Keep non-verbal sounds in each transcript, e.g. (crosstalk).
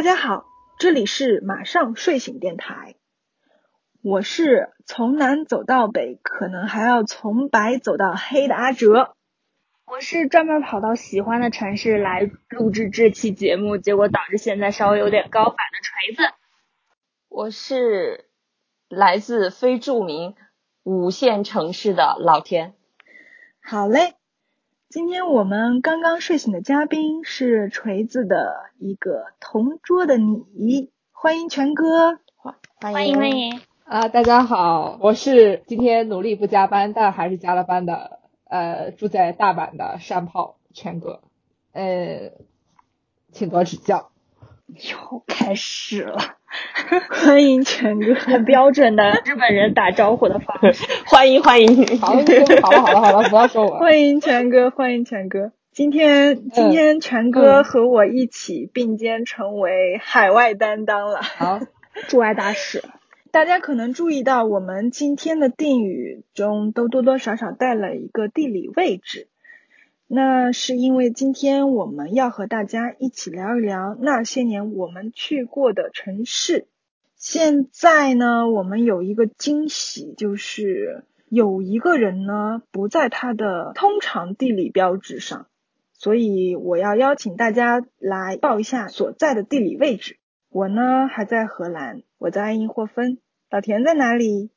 大家好，这里是马上睡醒电台，我是从南走到北，可能还要从白走到黑的阿哲。我是专门跑到喜欢的城市来录制这期节目，结果导致现在稍微有点高反的锤子。我是来自非著名五线城市的老田。好嘞，今天我们刚刚睡醒的嘉宾是锤子的一个同桌的你，欢迎全哥。欢欢迎欢迎，啊，大家好，我是今天努力不加班，但还是加了班的，呃，住在大阪的山炮全哥，呃，请多指教。又开始了，(laughs) 欢迎全哥，(laughs) 很标准的日本人打招呼的方式。(laughs) 欢迎欢迎，好了，好了，好了，好了，不要说我。欢迎全哥，欢迎全哥。今天今天全哥和我一起并肩成为海外担当了。好，驻外大使，大家可能注意到，我们今天的定语中都多多少少带了一个地理位置。那是因为今天我们要和大家一起聊一聊那些年我们去过的城市。现在呢，我们有一个惊喜，就是有一个人呢不在他的通常地理标志上，所以我要邀请大家来报一下所在的地理位置。我呢还在荷兰，我在爱因霍芬。老田在哪里？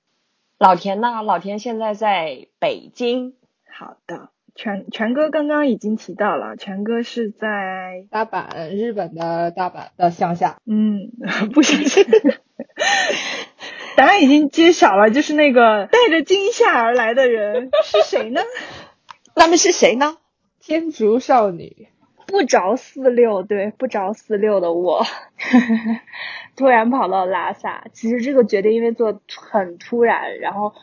老田呢？老田现在在北京。好的，全全哥刚刚已经提到了，全哥是在大阪，日本的大阪的乡下。嗯，不是，(laughs) 答案已经揭晓了，就是那个带着惊吓而来的人是谁呢？(laughs) 那么是谁呢？天竺少女，不着四六，对，不着四六的我，(laughs) 突然跑到拉萨。其实这个决定因为做很突然，然后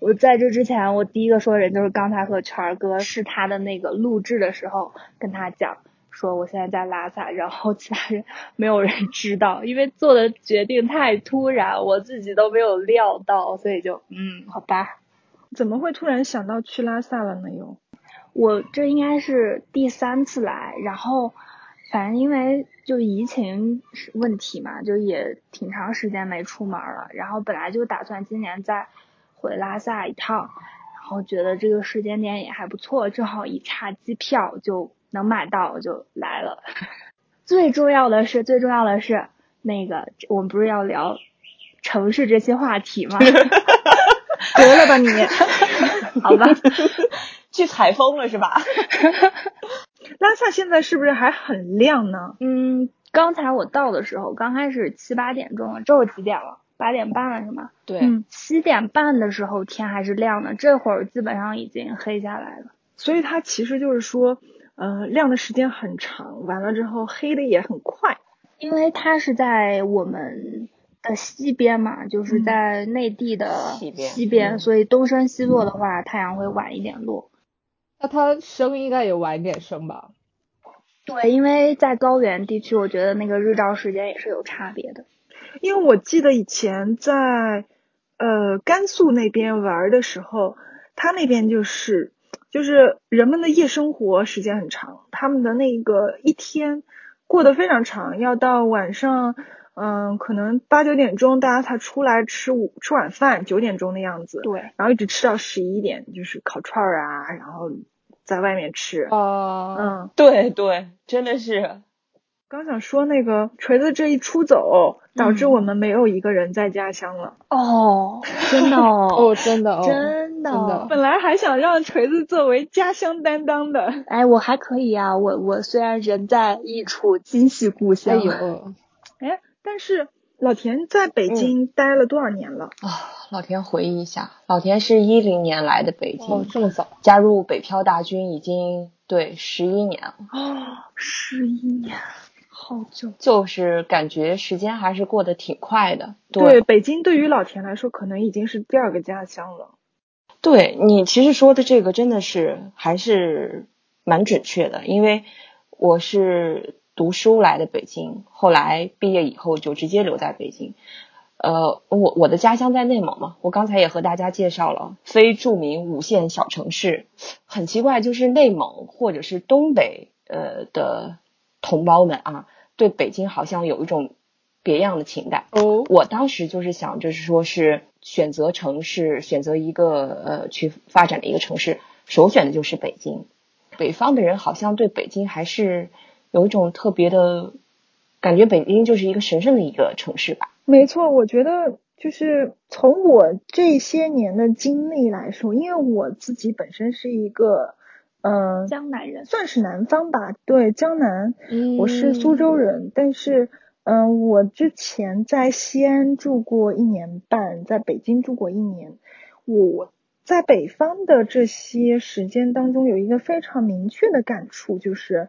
我在这之前，我第一个说的人就是刚才和权儿哥是他的那个录制的时候跟他讲。说我现在在拉萨，然后其他人没有人知道，因为做的决定太突然，我自己都没有料到，所以就嗯，好吧。怎么会突然想到去拉萨了呢？又，我这应该是第三次来，然后反正因为就疫情问题嘛，就也挺长时间没出门了，然后本来就打算今年再回拉萨一趟，然后觉得这个时间点也还不错，正好一查机票就能买到，我就来了。(laughs) 最重要的是，最重要的是那个我们不是要聊城市这些话题吗？(laughs) (laughs) 得了吧你，好吧。去采风了是吧？拉萨现在是不是还很亮呢？嗯，刚才我到的时候，刚开始七八点钟了，这会儿几点了？八点半了是吗？对，嗯七点半的时候天还是亮的，这会儿基本上已经黑下来了。所以它其实就是说，呃，亮的时间很长，完了之后黑的也很快。因为它是在我们的西边嘛，就是在内地的西边西边，嗯所以东升西落的话，太阳会晚一点落。那它升应该也晚一点升吧？对，因为在高原地区，我觉得那个日照时间也是有差别的。因为我记得以前在呃甘肃那边玩的时候，他那边就是就是人们的夜生活时间很长，他们的那个一天过得非常长，要到晚上嗯、可能八九点钟大家才出来吃午吃晚饭，九点钟的样子，对，然后一直吃到十一点，就是烤串儿啊，然后在外面吃，哦、嗯。对对，真的是。刚想说那个锤子这一出走，导致嗯。我们没有一个人在家乡了。哦，(laughs) 真的哦，哦，真的哦，真的。真的。本来还想让锤子作为家乡担当的，哎，我还可以啊，我我虽然人在异处，今夕故哎乡。呦，哎，但是老田在北京待了多少年了？啊，老田回忆一下，老田是一零年来的北京，哦，这么早，加入北漂大军已经对十一年了，哦，十一年，好久。就是感觉时间还是过得挺快的。对，北京对于老田来说，可能已经是第二个家乡了。对你其实说的这个真的是还是蛮准确的，因为我是读书来的北京，后来毕业以后就直接留在北京。呃，我我的家乡在内蒙嘛，我刚才也和大家介绍了非著名五线小城市。很奇怪，就是内蒙或者是东北呃的同胞们啊，对北京好像有一种别样的情感。哦，我当时就是想，就是说是选择城市，选择一个呃去发展的一个城市，首选的就是北京。北方的人好像对北京还是有一种特别的感觉，北京就是一个神圣的一个城市吧。没错，我觉得就是从我这些年的经历来说，因为我自己本身是一个，嗯、江南人，算是南方吧，对，江南，嗯我是苏州人，但是，嗯、我之前在西安住过一年半，在北京住过一年。我在北方的这些时间当中，有一个非常明确的感触，就是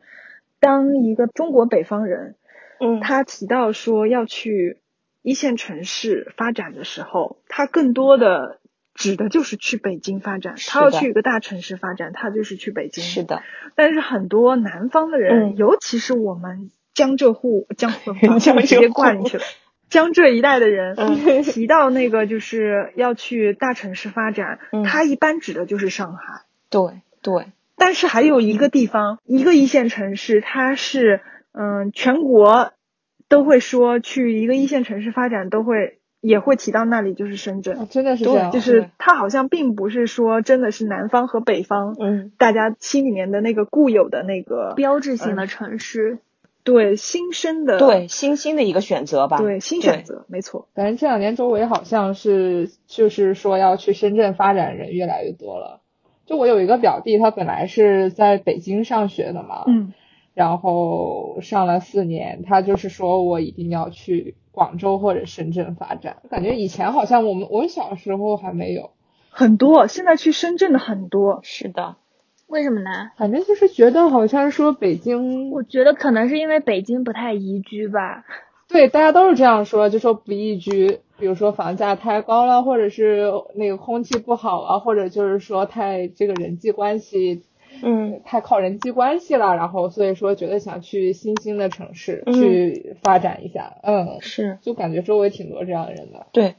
当一个中国北方人，嗯。他提到说要去一线城市发展的时候，他更多的指的就是去北京发展。他要去一个大城市发展，他就是去北京。是的，但是很多南方的人，嗯尤其是我们江浙沪、江 (laughs) 浙沪江浙直接沪灌进去了。江浙一带的人、嗯 (laughs) 提到那个就是要去大城市发展，嗯他一般指的就是上海。对对，但是还有一个地方，一个一线城市，它是嗯、全国都会说去一个一线城市发展，都会也会提到那里就是深圳。哦真的是这样，就是它好像并不是说真的是南方和北方，嗯大家心里面的那个固有的那个标志性的城市。对新生的对新兴的一个选择吧。对新选择，没错。反正这两年周围好像是就是说要去深圳发展的人越来越多了。就我有一个表弟，他本来是在北京上学的嘛，嗯，然后上了四年，他就是说我一定要去广州或者深圳发展。感觉以前好像我们我小时候还没有，很多现在去深圳的很多，是的，为什么呢？反正就是觉得好像说北京，我觉得可能是因为北京不太宜居吧。对大家都是这样说，就说不宜居，比如说房价太高了，或者是那个空气不好啊，或者就是说太这个人际关系嗯。太靠人际关系了，然后所以说觉得想去新兴的城市嗯。去发展一下，嗯，是。就感觉周围挺多这样的人的。对，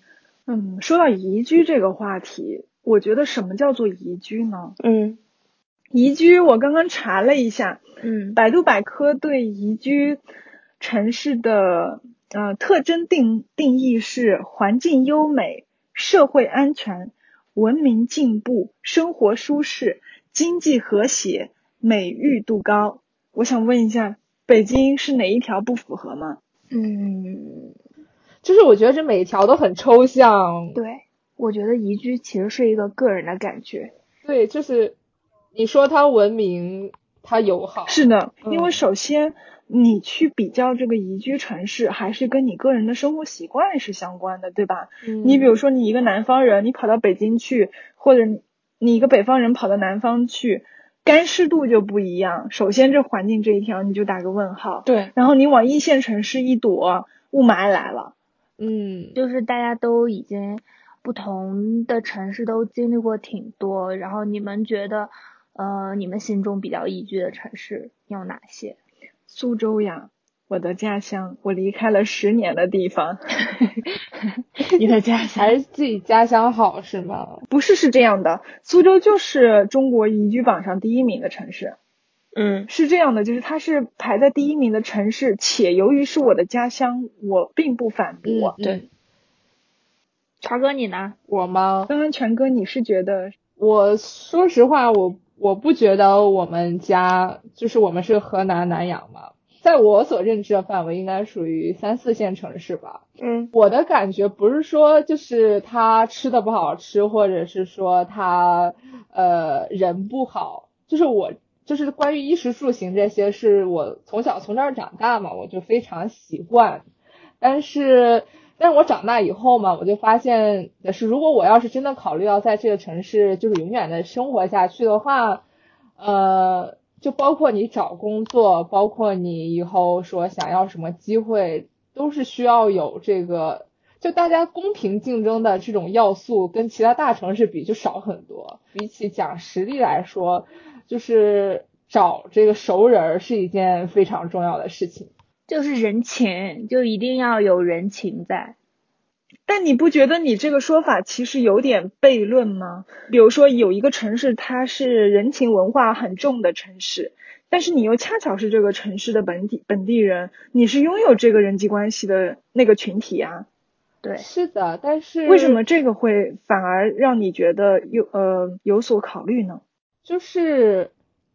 嗯，说到宜居这个话题，我觉得什么叫做宜居呢？嗯。宜居，我刚刚查了一下，嗯，百度百科对宜居城市的呃特征定定义是环境优美、社会安全、文明进步、生活舒适、经济和谐、美誉度高。我想问一下，北京是哪一条不符合吗？嗯，就是我觉得这每一条都很抽象，对，我觉得宜居其实是一个个人的感觉。对，就是你说它文明，它友好，是的，嗯因为首先你去比较这个宜居城市，还是跟你个人的生活习惯是相关的，对吧？嗯你比如说，你一个南方人，你跑到北京去，或者你你一个北方人跑到南方去，干湿度就不一样。首先，这环境这一条你就打个问号。对，然后你往一线城市一躲，雾霾来了。嗯，就是大家都已经不同的城市都经历过挺多，然后你们觉得，呃，你们心中比较宜居的城市有哪些？苏州呀，我的家乡，我离开了十年的地方。(laughs) 你的家乡还是自己家乡好是吗？不是，是这样的，苏州就是中国宜居榜上第一名的城市。嗯是这样的，就是它是排在第一名的城市，且由于是我的家乡，我并不反驳。嗯对，茶哥你呢？我吗？刚刚全哥，你是觉得我说实话，我我不觉得我们家就是我们是河南南阳嘛，在我所认知的范围，应该属于三四线城市吧。嗯我的感觉不是说就是他吃的不好吃，或者是说他呃人不好，就是我就是关于衣食住行这些，是我从小从这儿长大嘛，我就非常习惯。但是，但是我长大以后嘛，我就发现的是，如果我要是真的考虑要在这个城市就是永远的生活下去的话，呃，就包括你找工作，包括你以后说想要什么机会，都是需要有这个，就大家公平竞争的这种要素，跟其他大城市比就少很多。比起讲实力来说，就是找这个熟人是一件非常重要的事情。就是人情，就一定要有人情在。但你不觉得你这个说法其实有点悖论吗？比如说有一个城市，它是人情文化很重的城市，但是你又恰巧是这个城市的本地本地人，你是拥有这个人际关系的那个群体呀。对，是的，但是为什么这个会反而让你觉得有呃有所考虑呢？就是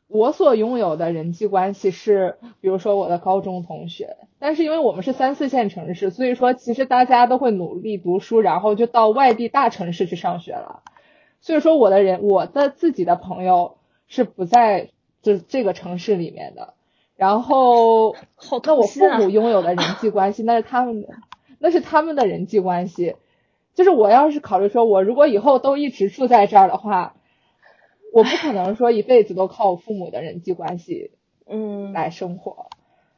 我所拥有的人际关系是，比如说我的高中同学，但是因为我们是三四线城市，所以说其实大家都会努力读书，然后就到外地大城市去上学了。所以说我的人，我的自己的朋友是不在就这个城市里面的。然后，好那我父母拥有的人际关系，那是他们的，那是他们的人际关系。就是我要是考虑说，我如果以后都一直住在这儿的话，我不可能说一辈子都靠我父母的人际关系 (laughs) 嗯，来生活。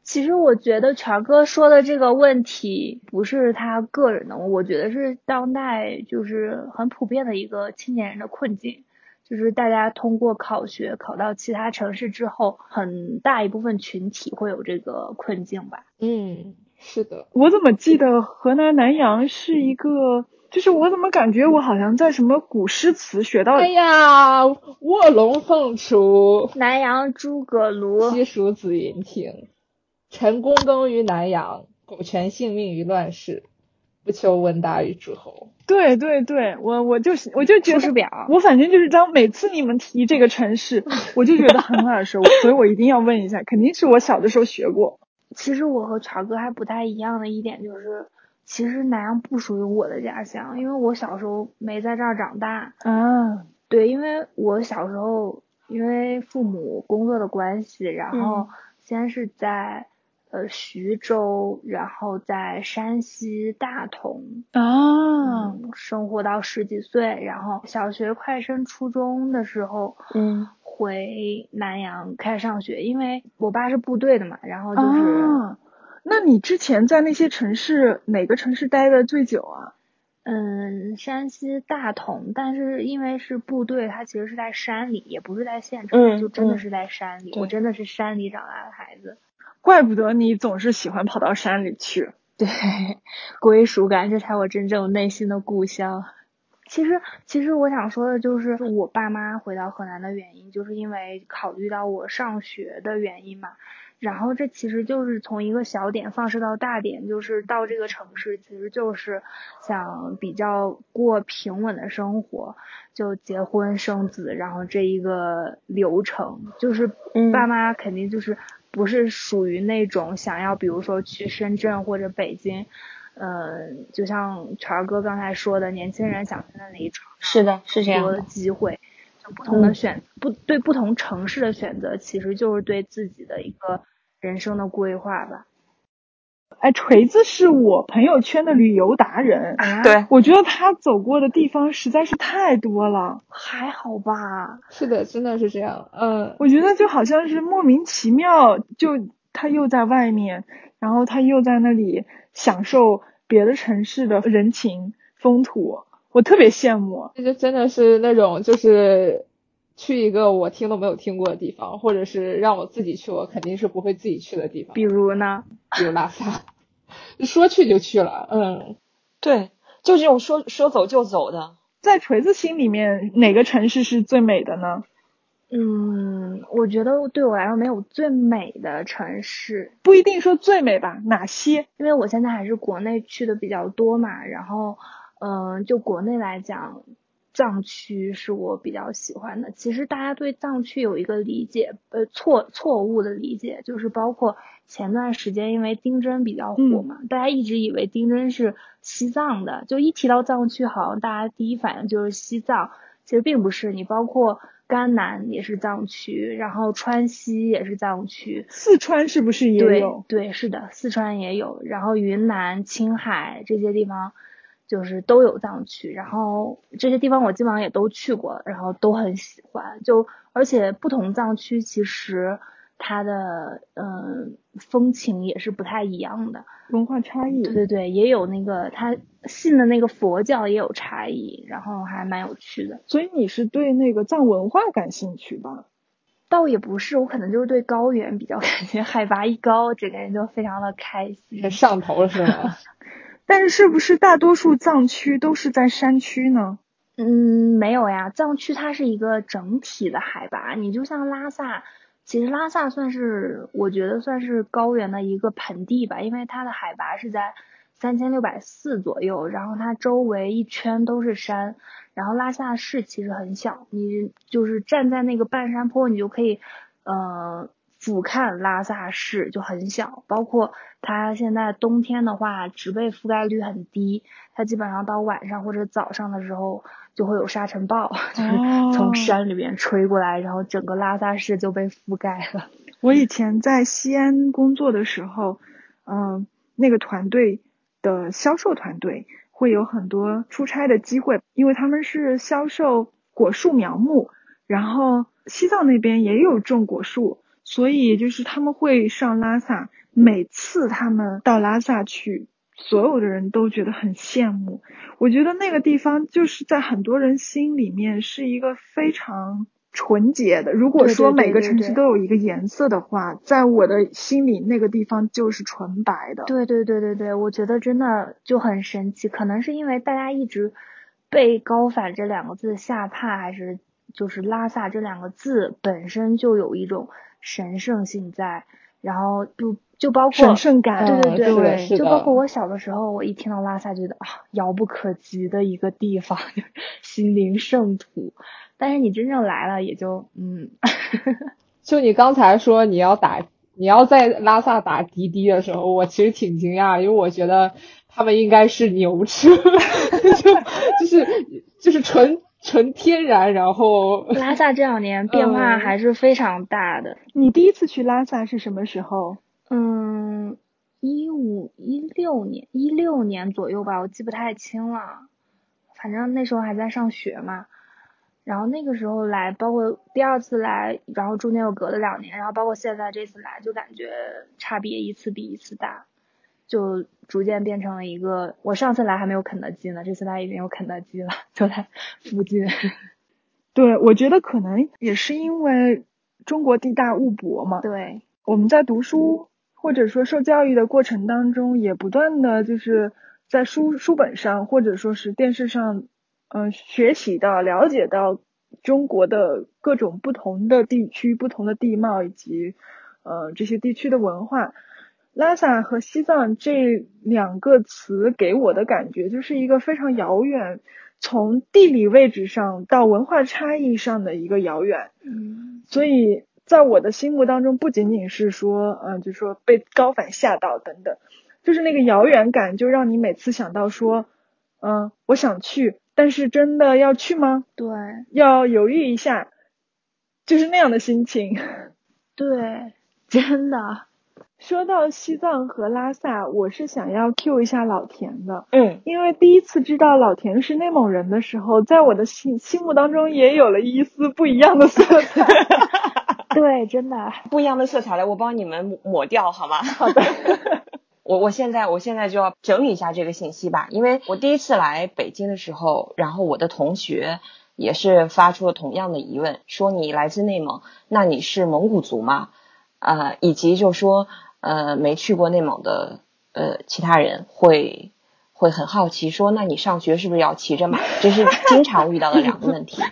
其实我觉得权哥说的这个问题不是他个人的，我觉得是当代就是很普遍的一个青年人的困境，就是大家通过考学考到其他城市之后，很大一部分群体会有这个困境吧。嗯，是的，我怎么记得河南南阳是一个，就是我怎么感觉我好像在什么古诗词学到哎呀，卧龙凤雏，南阳诸葛庐，西蜀子云亭。陈公耕于南阳，苟全性命于乱世，不求闻达于诸侯。对对对，我我就是我就觉得出师表我反正就是当每次你们提这个城市，(laughs) 我就觉得很耳熟，(laughs) 所以我一定要问一下，肯定是我小的时候学过。其实我和权哥还不太一样的一点就是，其实南阳不属于我的家乡，因为我小时候没在这儿长大。啊，对，因为我小时候因为父母工作的关系，然后嗯先是在呃徐州，然后在山西大同，啊，嗯，生活到十几岁，然后小学快升初中的时候，嗯，回南阳开始上学，因为我爸是部队的嘛，然后就是。啊，那你之前在那些城市哪个城市待的最久啊？嗯，山西大同，但是因为是部队，它其实是在山里，也不是在县城，就真的是在山里。我真的是山里长大的孩子，怪不得你总是喜欢跑到山里去。对，归属感，这才我真正内心的故乡。其实，其实我想说的就是，我爸妈回到河南的原因，就是因为考虑到我上学的原因嘛。然后这其实就是从一个小点放射到大点，就是到这个城市，其实就是想比较过平稳的生活，就结婚生子，然后这一个流程，就是嗯爸妈肯定就是不是属于那种想要，比如说去深圳或者北京，嗯、就像权儿哥刚才说的，年轻人想在那里闯是的，是这样多的的。机会，就不同的嗯选、不对不同城市的选择，其实就是对自己的一个人生的规划吧。哎，锤子是我朋友圈的旅游达人，啊，对，我觉得他走过的地方实在是太多了。还好吧。是的，真的是这样。嗯，我觉得就好像是莫名其妙，就他又在外面，然后他又在那里享受别的城市的人情风土，我特别羡慕。这就真的是那种就是去一个我听都没有听过的地方，或者是让我自己去，我肯定是不会自己去的地方，比如呢？比如拉萨，说去就去了。嗯，对，就这种说说走就走的。在锤子心里面，哪个城市是最美的呢？嗯，我觉得对我来说没有最美的城市，不一定说最美吧，哪些？因为我现在还是国内去的比较多嘛，然后，嗯、就国内来讲，藏区是我比较喜欢的。其实大家对藏区有一个理解，呃，错错误的理解，就是包括前段时间因为丁真比较火嘛，大家一直以为丁真是西藏的，就一提到藏区，好像大家第一反应就是西藏，其实并不是。你包括甘南也是藏区，然后川西也是藏区，四川是不是也对有？对，是的，四川也有，然后云南、青海这些地方就是都有藏区，然后这些地方我基本上也都去过，然后都很喜欢。就而且不同藏区其实它的嗯风情也是不太一样的。文化差异。对对对，也有那个他信的那个佛教也有差异，然后还蛮有趣的。所以你是对那个藏文化感兴趣吧？倒也不是，我可能就是对高原比较 (laughs) 感兴趣，海拔一高，整个人就非常的开心。上头是吗？(laughs) 但是是不是大多数藏区都是在山区呢？嗯，没有呀，藏区它是一个整体的海拔，你就像拉萨，其实拉萨算是，我觉得算是高原的一个盆地吧，因为它的海拔是在三千六百四左右，然后它周围一圈都是山，然后拉萨市其实很小，你就是站在那个半山坡，你就可以，呃。俯瞰拉萨市就很小，包括它现在冬天的话，植被覆盖率很低，它基本上到晚上或者早上的时候就会有沙尘暴，(laughs) 就是从山里面吹过来，然后整个拉萨市就被覆盖了。(laughs) 我以前在西安工作的时候，嗯，那个团队的销售团队会有很多出差的机会，因为他们是销售果树苗木，然后西藏那边也有种果树。所以就是他们会上拉萨，每次他们到拉萨去，所有的人都觉得很羡慕。我觉得那个地方就是在很多人心里面是一个非常纯洁的。如果说每个城市都有一个颜色的话，在我的心里那个地方就是纯白的。对对对对对，我觉得真的就很神奇。可能是因为大家一直被“高反”这两个字吓怕，还是就是拉萨这两个字本身就有一种。神圣性在，然后就就包括神圣感，对对对，就包括我小的时候，我一听到拉萨，觉得啊，遥不可及的一个地方，(laughs) 心灵圣土。但是你真正来了，也就嗯，(laughs) 就你刚才说你要打，你要在拉萨打滴滴的时候，我其实挺惊讶，因为我觉得他们应该是牛车，(laughs) 就就是就是纯。纯天然，然后拉萨这两年变化还是非常大的。你第一次去拉萨是什么时候？嗯，一五一六年，一六年左右吧，我记不太清了。反正那时候还在上学嘛。然后那个时候来，包括第二次来，然后中间又隔了两年，然后包括现在这次来，就感觉差别一次比一次大。就逐渐变成了一个，我上次来还没有肯德基呢，这次来已经有肯德基了，就在附近。(laughs) 对，我觉得可能也是因为中国地大物博嘛。对，我们在读书或者说受教育的过程当中，也不断的就是在书书本上或者说是电视上，嗯，学习到、了解到中国的各种不同的地区、不同的地貌以及呃这些地区的文化。拉萨和西藏这两个词给我的感觉就是一个非常遥远，从地理位置上到文化差异上的一个遥远。嗯，所以在我的心目当中，不仅仅是说，嗯，就说被高反吓到等等，就是那个遥远感，就让你每次想到说，嗯，我想去，但是真的要去吗？对，要犹豫一下，就是那样的心情。(laughs) 对，真的。说到西藏和拉萨，我是想要 Q 一下老田的。嗯，因为第一次知道老田是内蒙人的时候，在我的心心目当中也有了一丝不一样的色彩。(laughs) 对，真的不一样的色彩来，我帮你们抹掉好吗？好的。(laughs) 我我现在我现在就要整理一下这个信息吧，因为我第一次来北京的时候，然后我的同学也是发出了同样的疑问，说你来自内蒙，那你是蒙古族吗？啊，以及就说。呃，没去过内蒙的呃，其他人会会很好奇，说那你上学是不是要骑着马？这是经常遇到的两个问题。(laughs)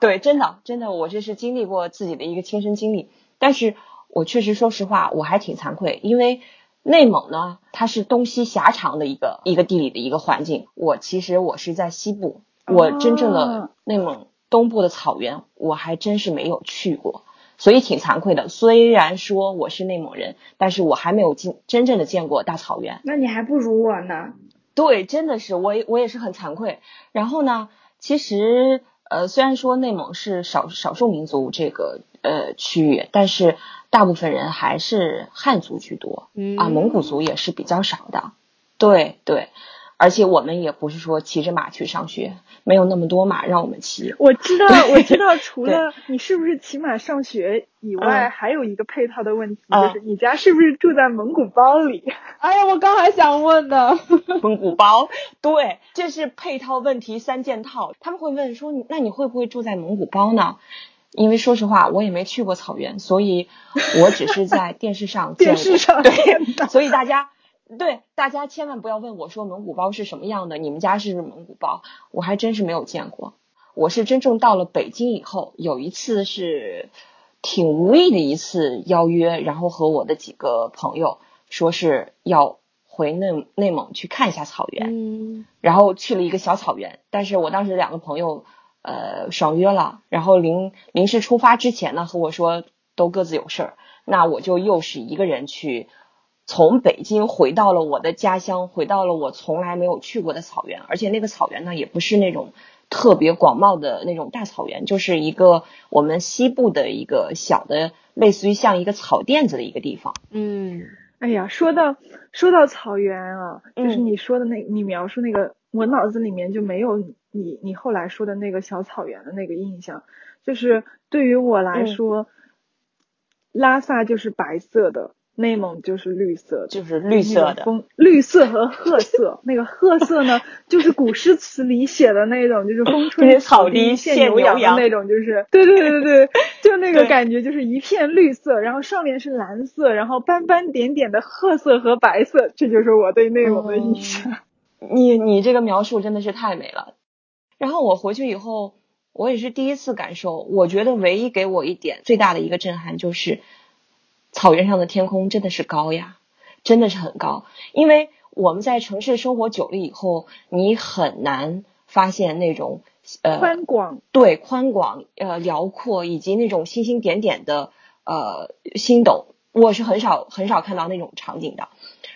对，真的真的，我这是经历过自己的一个亲身经历。但是我确实说实话，我还挺惭愧，因为内蒙呢，它是东西狭长的一个一个地理的一个环境。我其实我是在西部，我真正的内蒙东部的草原，我还真是没有去过。所以挺惭愧的，虽然说我是内蒙人，但是我还没有进真正的见过大草原。那你还不如我呢。对，真的是我，我也是很惭愧。然后呢，其实呃，虽然说内蒙是少少数民族这个呃区域，但是大部分人还是汉族居多，嗯啊，蒙古族也是比较少的。对对。而且我们也不是说骑着马去上学，没有那么多马让我们骑。我知道，我知道，(laughs) 除了你是不是骑马上学以外，还有一个配套的问题，就是你家是不是住在蒙古包里？(laughs) 哎呀，我刚还想问呢，(laughs) 蒙古包，对，这是配套问题三件套。他们会问说，那你会不会住在蒙古包呢？因为说实话，我也没去过草原，所以我只是在电视上电视上对，所以大家。对，大家千万不要问我说蒙古包是什么样的，你们家是不是蒙古包？我还真是没有见过。我是真正到了北京以后，有一次是挺无意的一次邀约，然后和我的几个朋友说是要回内内蒙去看一下草原，嗯然后去了一个小草原，但是我当时两个朋友呃爽约了，然后临临时出发之前呢和我说都各自有事儿，那我就又是一个人去从北京回到了我的家乡，回到了我从来没有去过的草原，而且那个草原呢也不是那种特别广袤的那种大草原，就是一个我们西部的一个小的类似于像一个草甸子的一个地方。嗯哎呀，说到说到草原啊，就是嗯你说的那，你描述那个，我脑子里面就没有你你后来说的那个小草原的那个印象。就是对于我来嗯说，拉萨就是白色的，内蒙就是绿色的，就是绿色的风绿色和褐色。那个褐色呢，就是古诗词里写的那种，就是风吹草低见牛羊的那种，就是对对对对对，(laughs) 就那个感觉，就是一片绿色，然后上面是蓝色，然后斑斑点点的褐色和白色，这就是我对内蒙的印象。你你这个描述真的是太美了。然后我回去以后，我也是第一次感受，我觉得唯一给我一点最大的一个震撼就是，草原上的天空真的是高呀，真的是很高。因为我们在城市生活久了以后，你很难发现那种呃宽广，对宽广呃辽阔以及那种星星点点的呃星斗，我是很少很少看到那种场景的。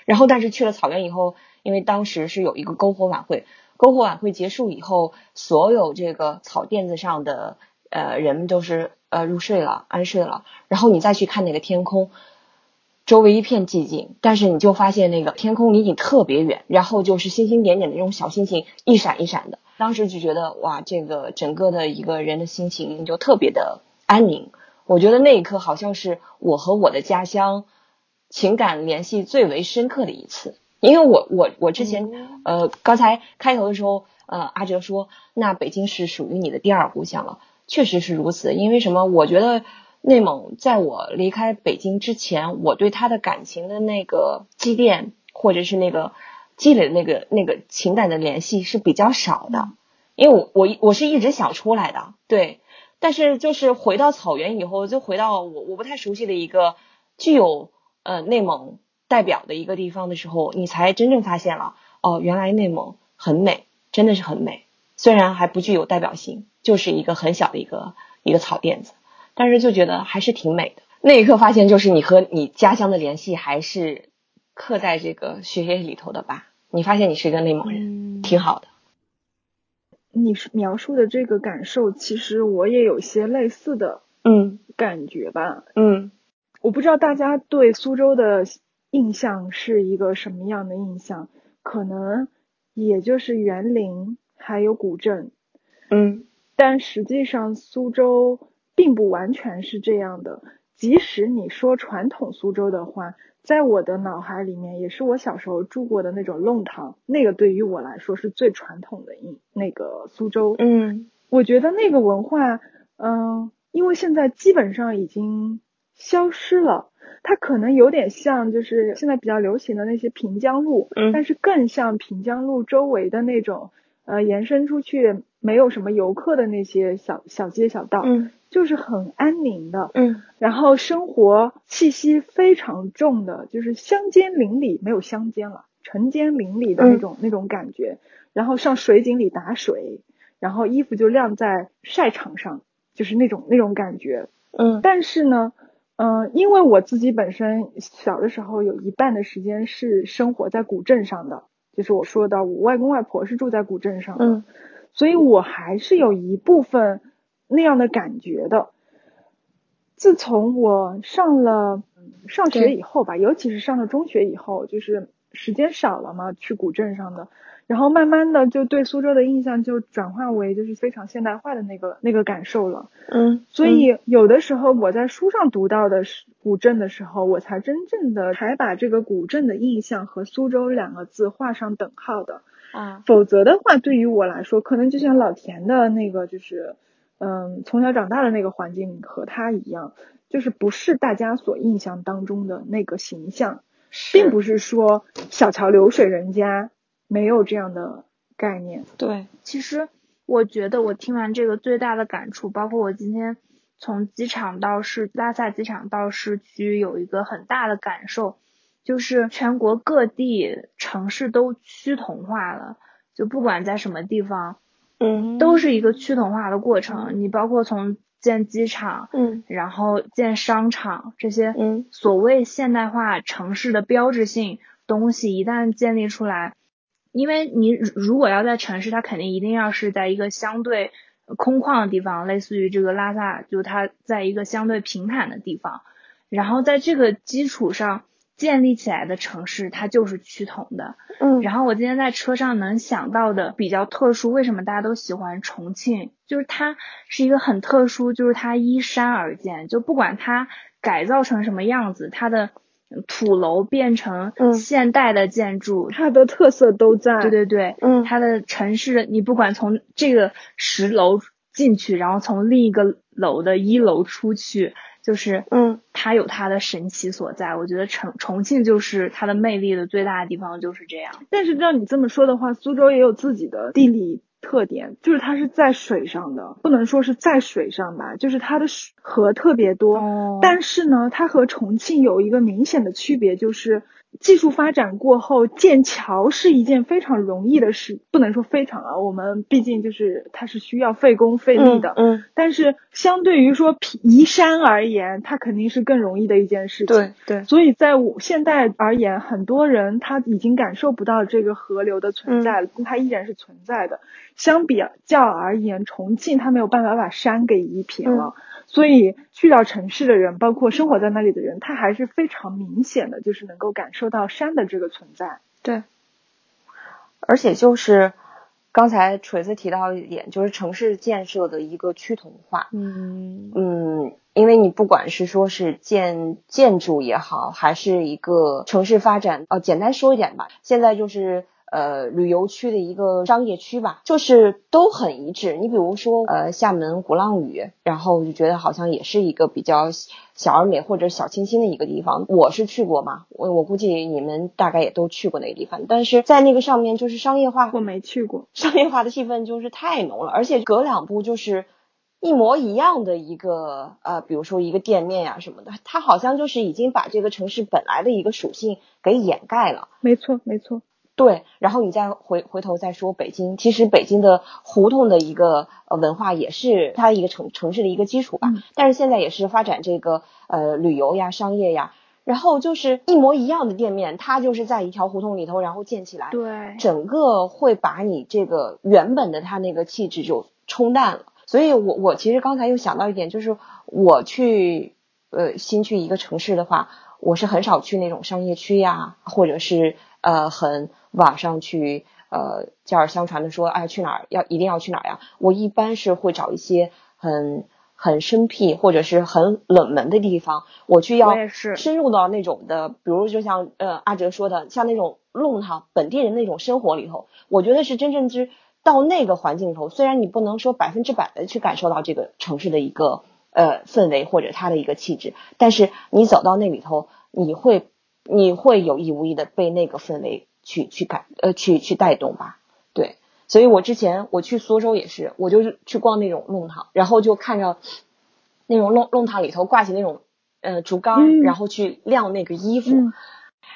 然后，但是去了草原以后，因为当时是有一个篝火晚会，篝火晚会结束以后，所有这个草垫子上的呃人们都是呃入睡了，安睡了。然后你再去看那个天空，周围一片寂静，但是你就发现那个天空离你特别远，然后就是星星点点的那种小星星一闪一闪的。当时就觉得哇，这个整个的一个人的心情就特别的安宁。我觉得那一刻好像是我和我的家乡情感联系最为深刻的一次，因为我我我之前、呃刚才开头的时候呃阿哲说，那北京是属于你的第二故乡了，确实是如此。因为什么？我觉得内蒙在我离开北京之前，我对他的感情的那个积淀或者是那个积累的那个那个情感的联系是比较少的，因为我我我是一直想出来的，对。但是就是回到草原以后，就回到我我不太熟悉的一个具有呃内蒙代表的一个地方的时候，你才真正发现了哦，原来内蒙很美，真的是很美。虽然还不具有代表性，就是一个很小的一个一个草甸子，但是就觉得还是挺美的。那一刻发现，就是你和你家乡的联系还是刻在这个血液里头的吧。你发现你是一个内蒙人，嗯挺好的。你是描述的这个感受，其实我也有些类似的嗯感觉吧。嗯我不知道大家对苏州的印象是一个什么样的印象，可能也就是园林还有古镇，嗯但实际上苏州并不完全是这样的。即使你说传统苏州的话，在我的脑海里面，也是我小时候住过的那种弄堂，那个对于我来说是最传统的印那个苏州。嗯我觉得那个文化，嗯，因为现在基本上已经消失了，它可能有点像就是现在比较流行的那些平江路，嗯但是更像平江路周围的那种，呃，延伸出去没有什么游客的那些小小街小道，嗯。就是很安宁的，嗯。然后生活气息非常重的，就是乡间邻里，没有乡间了，城间邻里的那种、那种感觉。然后上水井里打水，然后衣服就晾在晒场上，就是那种那种感觉。嗯。但是呢，嗯、因为我自己本身小的时候有一半的时间是生活在古镇上的，就是我说的，我外公外婆是住在古镇上的，嗯所以我还是有一部分那样的感觉的。自从我上了嗯上学以后吧，尤其是上了中学以后，就是时间少了嘛，去古镇上的，然后慢慢的就对苏州的印象就转化为就是非常现代化的那个那个感受了。嗯，所以有的时候我在书上读到的是古镇的时候，我才真正的才把这个古镇的印象和苏州两个字画上等号的。啊。否则的话，对于我来说，可能就像老田的那个，就是嗯，从小长大的那个环境和他一样，就是不是大家所印象当中的那个形象，并不是说小桥流水人家没有这样的概念。对，其实我觉得我听完这个最大的感触，包括我今天从机场到市拉萨机场到市区，有一个很大的感受，就是全国各地城市都趋同化了，就不管在什么地方，嗯。都是一个趋同化的过程。你包括从建机场，嗯。然后建商场这些嗯。所谓现代化城市的标志性东西，一旦建立出来，因为你如如果要在城市，它肯定一定要是在一个相对空旷的地方，类似于这个拉萨，就它在一个相对平坦的地方，然后在这个基础上建立起来的城市，它就是趋同的。嗯然后我今天在车上能想到的比较特殊，为什么大家都喜欢重庆？就是它是一个很特殊，就是它依山而建，就不管它改造成什么样子，它的土楼变成嗯现代的建筑，它的特色都在。对对对，嗯它的城市，你不管从这个十楼进去，然后从另一个楼的一楼出去，就是嗯它有它的神奇所在。我觉得重重庆就是它的魅力的最大的地方就是这样。但是照你这么说的话，苏州也有自己的地理特点，就是它是在水上的，不能说是在水上吧，就是它的水河特别多。哦但是呢，它和重庆有一个明显的区别，就是技术发展过后，建桥是一件非常容易的事，不能说非常啊，我们毕竟就是它是需要费工费力的。嗯但是相对于说移山而言，它肯定是更容易的一件事情。对对所以在我现在而言，很多人他已经感受不到这个河流的存在了，它依然是存在的。相比较而言，重庆它没有办法把山给移平了，所以去到城市的人，包括生活在那里的人，他还是非常明显的，就是能够感受到山的这个存在。对，而且就是刚才锤子提到一点，就是城市建设的一个趋同化。嗯嗯，因为你不管是说是建建筑也好，还是一个城市发展，呃，简单说一点吧，现在就是呃旅游区的一个商业区吧，就是都很一致。你比如说呃厦门鼓浪屿，然后我就觉得好像也是一个比较小而美或者小清新的一个地方。我是去过嘛，我我估计你们大概也都去过那个地方，但是在那个上面就是商业化我没去过，商业化的气氛就是太浓了，而且隔两步就是一模一样的一个呃，比如说一个店面呀、什么的，它好像就是已经把这个城市本来的一个属性给掩盖了。没错没错。对，然后你再回回头再说北京，其实北京的胡同的一个呃文化也是它一个城城市的一个基础吧，嗯。但是现在也是发展这个呃旅游呀、商业呀，然后就是一模一样的店面，它就是在一条胡同里头，然后建起来，对，整个会把你这个原本的它那个气质就冲淡了。所以我我其实刚才又想到一点，就是我去呃新去一个城市的话，我是很少去那种商业区呀，或者是呃很网上去呃叫耳相传的说，哎去哪儿要一定要去哪儿呀？我一般是会找一些很很生僻或者是很冷门的地方，我去要深入到那种的，比如就像呃阿哲说的，像那种弄堂本地人那种生活里头，我觉得是真正之到那个环境里头，虽然你不能说百分之百的去感受到这个城市的一个呃氛围或者它的一个气质，但是你走到那里头，你会你会有意无意的被那个氛围去去感呃去去带动吧，对。所以我之前我去苏州也是，我就是去逛那种弄堂，然后就看着那种弄弄堂里头挂起那种呃竹竿，嗯。然后去晾那个衣服，嗯。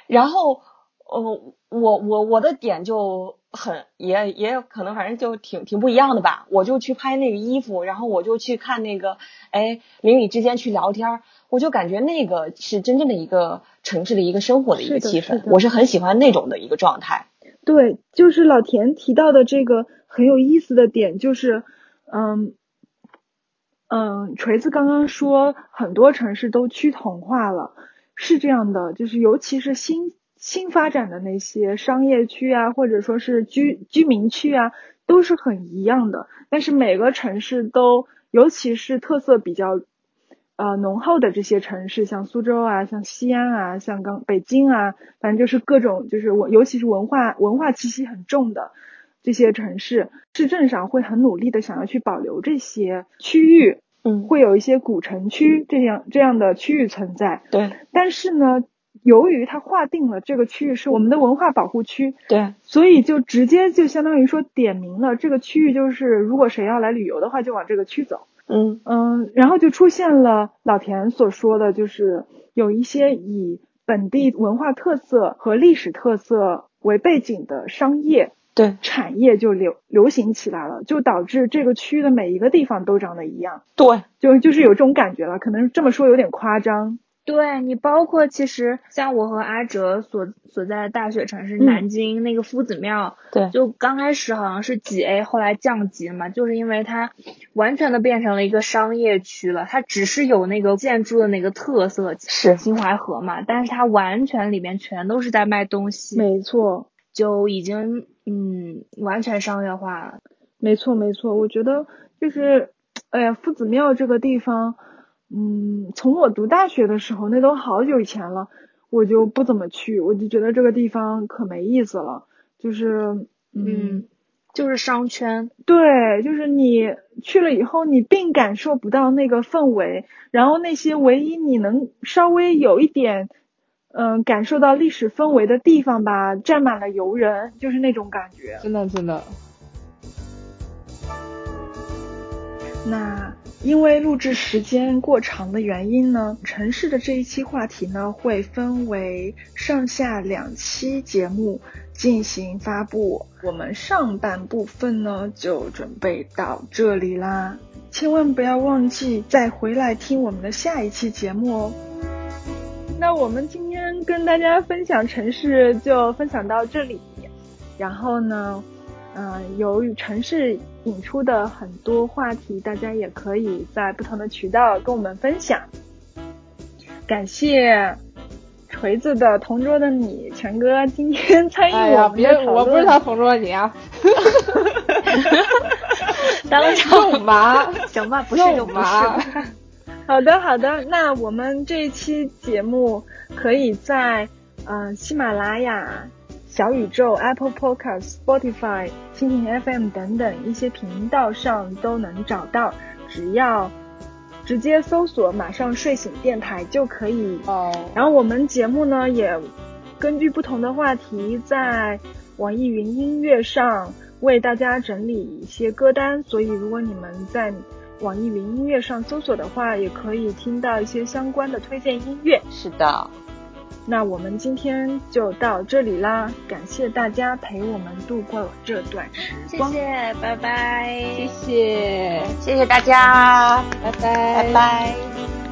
然后呃我我我的点就很也也有可能反正就挺挺不一样的吧，我就去拍那个衣服，然后我就去看那个哎邻里之间去聊天儿，我就感觉那个是真正的一个城市的一个生活的一个气氛，我是很喜欢那种的一个状态。对，就是老田提到的这个很有意思的点，就是，嗯，嗯，锤子刚刚说很多城市都趋同化了，是这样的，就是尤其是新新发展的那些商业区啊，或者说是居居民区啊，都是很一样的。但是每个城市都，尤其是特色比较呃浓厚的这些城市，像苏州啊，像西安啊，像刚北京啊，反正就是各种就是文尤其是文化文化气息很重的这些城市，市政上会很努力的想要去保留这些区域，嗯，会有一些古城区这样这样的区域存在。对，但是呢，由于它划定了这个区域是我们的文化保护区，对，所以就直接就相当于说点明了这个区域就是如果谁要来旅游的话，就往这个区走。嗯嗯，然后就出现了老田所说的，就是有一些以本地文化特色和历史特色为背景的商业对产业就流流行起来了，就导致这个区域的每一个地方都长得一样，对，就就是有这种感觉了。可能这么说有点夸张。对你包括其实像我和阿哲所所在的大学城市嗯南京、那个夫子庙，对就刚开始好像是几 A，后来降级嘛，就是因为它完全的变成了一个商业区了，它只是有那个建筑的那个特色，是秦淮河嘛，但是它完全里面全都是在卖东西，没错，就已经嗯完全商业化了。没错，没错。我觉得就是，哎呀，夫子庙这个地方，嗯，从我读大学的时候，那都好久以前了，我就不怎么去，我就觉得这个地方可没意思了。就是，嗯，就是商圈，对，就是你去了以后，你并感受不到那个氛围，然后那些唯一你能稍微有一点，嗯、感受到历史氛围的地方吧，站满了游人，就是那种感觉。真的真的，那因为录制时间过长的原因呢，城市的这一期话题呢会分为上下两期节目进行发布。我们上半部分呢就准备到这里啦，千万不要忘记再回来听我们的下一期节目哦。那我们今天跟大家分享城市就分享到这里，然后呢，嗯、由于城市引出的很多话题，大家也可以在不同的渠道跟我们分享。感谢锤子的同桌的你，全哥今天 (laughs) 参与哎呀，我们别的，讨论。我不是他同桌的你啊 (laughs) (laughs) 当场肉麻，行吧，不是就不是肉麻吧。好的，好的，那我们这一期节目可以在嗯、呃喜马拉雅、小宇宙、Apple Podcast、Spotify、蜻蜓 FM 等等一些频道上都能找到，只要直接搜索“马上睡醒电台”就可以。哦，然后我们节目呢也根据不同的话题，在网易云音乐上为大家整理一些歌单，所以如果你们在网易云音乐上搜索的话，也可以听到一些相关的推荐音乐。是的，那我们今天就到这里啦，感谢大家陪我们度过了这段时光。谢谢，拜拜。谢谢，谢谢大家，拜拜，拜拜